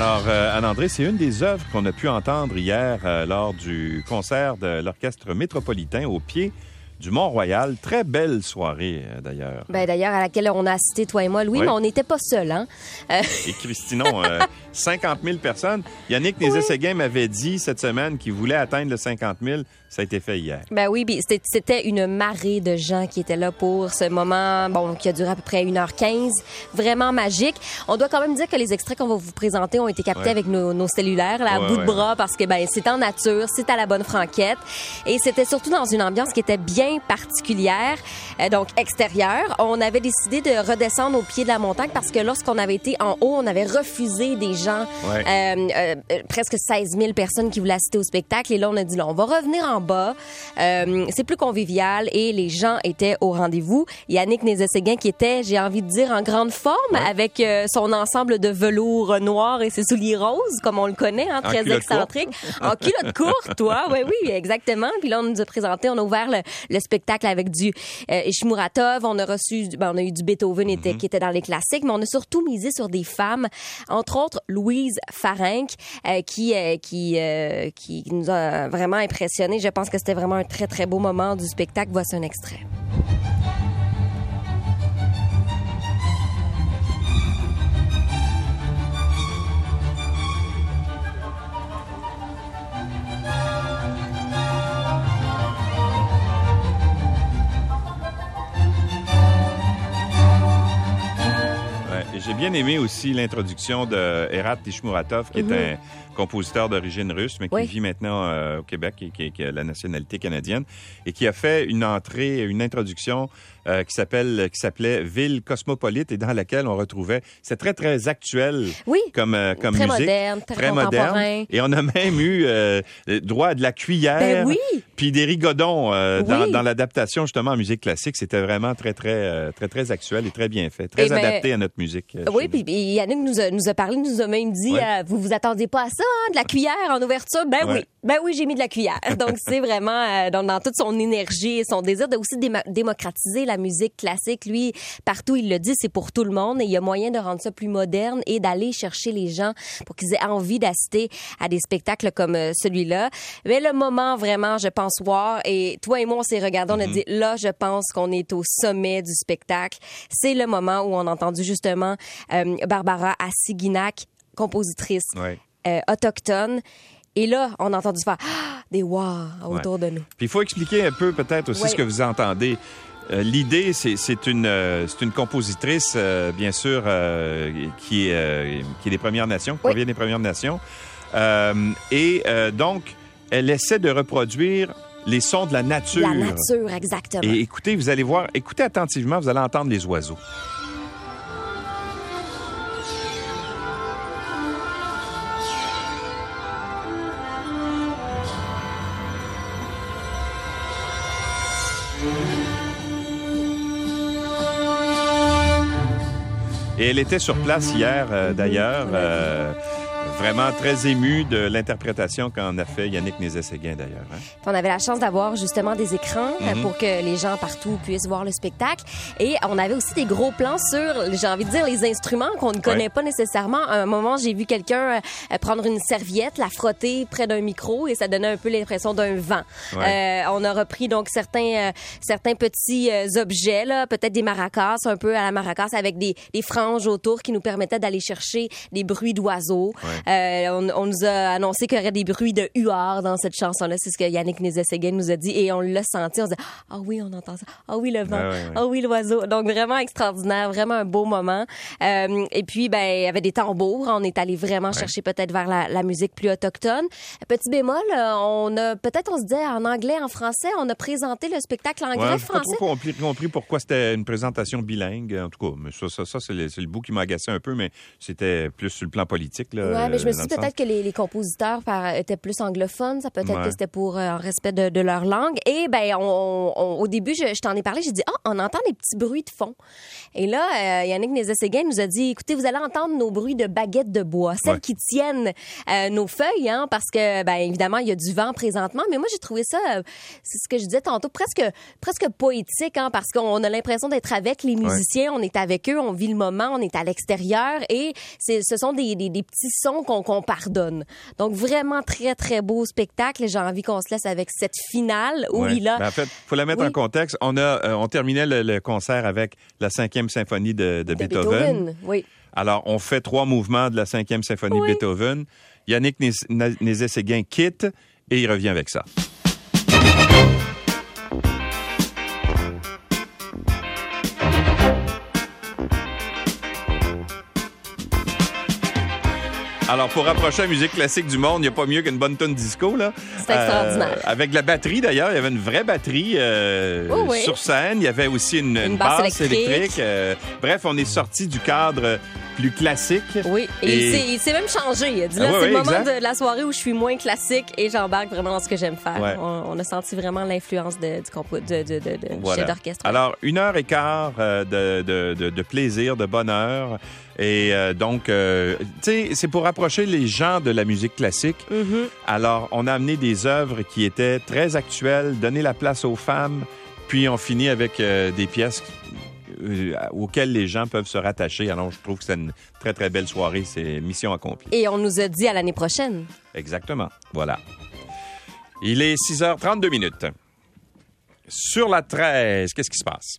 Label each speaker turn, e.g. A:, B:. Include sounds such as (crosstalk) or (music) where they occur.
A: euh, Anne-André, c'est une des œuvres qu'on a pu entendre hier euh, lors du concert de l'Orchestre métropolitain au pied du Mont-Royal. Très belle soirée, euh, d'ailleurs.
B: Ben, D'ailleurs, à laquelle on a assisté, toi et moi, Louis,
A: Oui.
B: mais on n'était pas seuls. Hein? Euh,
A: Et Christinon, euh, (laughs) 50 000 personnes. Yannick Nézet-Séguin m'avait dit cette semaine qu'il voulait atteindre le 50 000. Ça a été fait hier.
B: Ben oui, c'était- une marée de gens qui étaient là pour ce moment, bon, qui a duré à peu près 1h15, vraiment magique. On doit quand même dire que les extraits qu'on va vous présenter ont été captés
A: Ouais.
B: avec nos, nos cellulaires, là, à
A: Ouais,
B: bout de bras, parce que ben c'est en nature, c'est à la bonne franquette, et c'était surtout dans une ambiance qui était bien particulière, euh, donc extérieure. On avait décidé de redescendre au pied de la montagne parce que lorsqu'on avait été en haut, on avait refusé des gens,
A: Ouais.
B: euh, euh, presque 16 000 personnes qui voulaient assister au spectacle. Et là, on a dit, là, on va revenir en bas. C'est plus convivial et les gens étaient au rendez-vous. Yannick Nézet-Séguin qui était, j'ai envie de dire, en grande forme avec son ensemble de velours noir et ses souliers roses, comme on le connaît, hein, très excentrique. En culotte courte, toi. (laughs) Oui, oui, exactement. Puis là, on nous a présenté, on a ouvert le, le spectacle avec du euh, Ishmuratov. On a reçu, ben, on a eu du Beethoven était- qui était dans les classiques, mais on a surtout misé sur des femmes, entre autres Louise Farenc, euh, qui, euh, qui, euh, qui nous a vraiment impressionnés. Je pense que c'était vraiment un très, très beau moment du spectacle. Voici un extrait.
A: J'ai bien aimé aussi l'introduction de Erat Tishmuratov, qui est un compositeur d'origine russe, mais qui
B: Oui.
A: vit maintenant euh, au Québec et qui, qui a la nationalité canadienne, et qui a fait une entrée, une introduction euh, qui s'appelle, qui s'appelait Ville cosmopolite, et dans laquelle on retrouvait, c'est très très actuel
B: Oui.
A: comme euh, comme
B: Très
A: musique,
B: moderne, très
A: moderne,
B: contemporain.
A: et on a même eu euh, droit à de la cuillère,
B: Ben oui.
A: puis des rigodons dans, l'adaptation justement en musique classique. C'était vraiment très très très très actuel et très bien fait, très
B: Et ben,
A: adapté à notre musique.
B: Oui, puis Yannick nous a, nous a parlé, nous a même dit,
A: Ouais.
B: vous vous attendiez pas à ça, hein, de la cuillère en ouverture? Ben
A: Ouais.
B: oui, ben oui, j'ai mis de la cuillère. (laughs) Donc c'est vraiment euh, dans, dans toute son énergie et son désir de aussi déma- démocratiser la musique classique. Lui, partout il le dit, c'est pour tout le monde et il y a moyen de rendre ça plus moderne et d'aller chercher les gens pour qu'ils aient envie d'assister à des spectacles comme euh, celui-là. Mais le moment vraiment, je pense voir et toi et moi on s'est regardé, on a dit là, je pense qu'on est au sommet du spectacle. C'est le moment où on a entendu justement euh, Barbara Assiginac, compositrice
A: Ouais.
B: Euh, autochtone. Et là, on a entendu faire Ah, des wow autour de nous.
A: Puis il faut expliquer un peu peut-être aussi ce que vous entendez. Euh, L'idée, c'est une, euh, une compositrice, euh, bien sûr, qui, est, qui est des Premières Nations, qui
B: Oui.
A: provient des Premières Nations. Et donc, elle essaie de reproduire les sons de la nature.
B: La nature, exactement.
A: Et écoutez, vous allez voir, écoutez attentivement, vous allez entendre les oiseaux. Et elle était sur place hier, euh, d'ailleurs, euh, vraiment très émue de l'interprétation qu'en a fait Yannick Nézet-Séguin, d'ailleurs. hein.
B: On avait la chance d'avoir justement des écrans euh,
A: Mhm.
B: pour que les gens partout puissent voir le spectacle. Et on avait aussi des gros plans sur, j'ai envie de dire, les instruments qu'on ne connaît
A: Ouais.
B: pas nécessairement. À un moment, j'ai vu quelqu'un euh, prendre une serviette, la frotter près d'un micro et ça donnait un peu l'impression d'un vent.
A: Ouais.
B: Euh, on a repris donc certains, euh, certains petits euh, objets, là, peut-être des maracas, un peu à la maracas avec des, des franges autour qui nous permettaient d'aller chercher des bruits d'oiseaux. Euh, on, on nous a annoncé qu'il y aurait des bruits de huards dans cette chanson-là. C'est ce que Yannick Nézet-Séguin nous a dit et on l'a senti. On se dit ah oui, on entend ça. Ah oui, le vent.
A: Ouais, ouais, ouais.
B: Ah oui, l'oiseau. Donc vraiment extraordinaire, vraiment un beau moment. Euh, et puis ben il y avait des tambours. On est allé vraiment chercher peut-être vers la, la musique plus autochtone. Petit bémol, euh, on a peut-être on se dit en anglais, en français, on a présenté le spectacle en
A: Ouais,
B: anglais,
A: j'ai pas
B: français.
A: trop compris, pourquoi c'était une présentation bilingue. En tout cas, mais ça, ça, ça c'est le, le bout qui m'a agacé un peu, mais c'était plus sur le plan politique. Là,
B: Ouais, mais je me suis dit peut-être que les, les compositeurs par- étaient plus anglophones, ça peut-être
A: Ouais.
B: que c'était pour euh, en respect de, de leur langue. Et ben, on, on- au début, je, je t'en ai parlé, j'ai dit ah, on entend des petits bruits de fond. Et là, euh, Yannick Nézet-Séguin nous a dit, écoutez, vous allez entendre nos bruits de baguettes de bois, celles
A: Ouais.
B: qui tiennent euh, nos feuilles, hein, parce que ben évidemment, il y a du vent présentement. Mais moi, j'ai trouvé ça, euh, c'est ce que je disais tantôt, presque presque poétique, hein, parce qu'on a l'impression d'être avec les musiciens, on est avec eux, on vit le moment, on est à l'extérieur, et ce sont des, des, des petits sons qu'on qu'on pardonne. Donc vraiment très très beau spectacle. J'ai envie qu'on se laisse avec cette finale où il a
A: Ben, en fait, faut la mettre
B: Oui.
A: en contexte. On a, euh, on terminait le, le concert avec la cinquième symphonie de, de
B: de
A: Beethoven.
B: Beethoven. Oui.
A: Alors, on fait trois mouvements de la cinquième symphonie de Beethoven. Yannick Nézet-Séguin quitte et il revient avec ça. Alors, pour rapprocher la musique classique du monde, il n'y a pas mieux qu'une bonne tonne disco, là. Euh,
B: C'est extraordinaire.
A: avec la batterie, d'ailleurs, il y avait une vraie batterie euh,
B: Oh oui.
A: sur scène. Il y avait aussi une,
B: Une
A: une
B: basse
A: basse,
B: électrique.
A: électrique. Euh, bref, on est sorti du cadre plus classique.
B: Oui, et,
A: Et-
B: il s'est- même changé. Il a dit
A: Ah oui,
B: c'est
A: oui,
B: le moment
A: exact.
B: de la soirée où je suis moins classique et j'embarque vraiment dans ce que j'aime faire.
A: Ouais.
B: On, on a senti vraiment l'influence de, du compo, de, de, de, de
A: Voilà.
B: chef d'orchestre.
A: Alors, une heure et quart euh, de, plaisir, de bonheur. Et euh, donc, euh, tu sais, c'est pour rapprocher les gens de la musique classique.
B: Mhm.
A: Alors, on a amené des œuvres qui étaient très actuelles, donné la place aux femmes, puis on finit avec euh, des pièces euh, auxquelles les gens peuvent se rattacher. Alors, je trouve que c'est une très, très belle soirée. C'est mission accomplie.
B: Et on nous a dit à l'année prochaine.
A: Exactement. Voilà. Il est 6h32 minutes. Sur la 13, qu'est-ce qui se passe?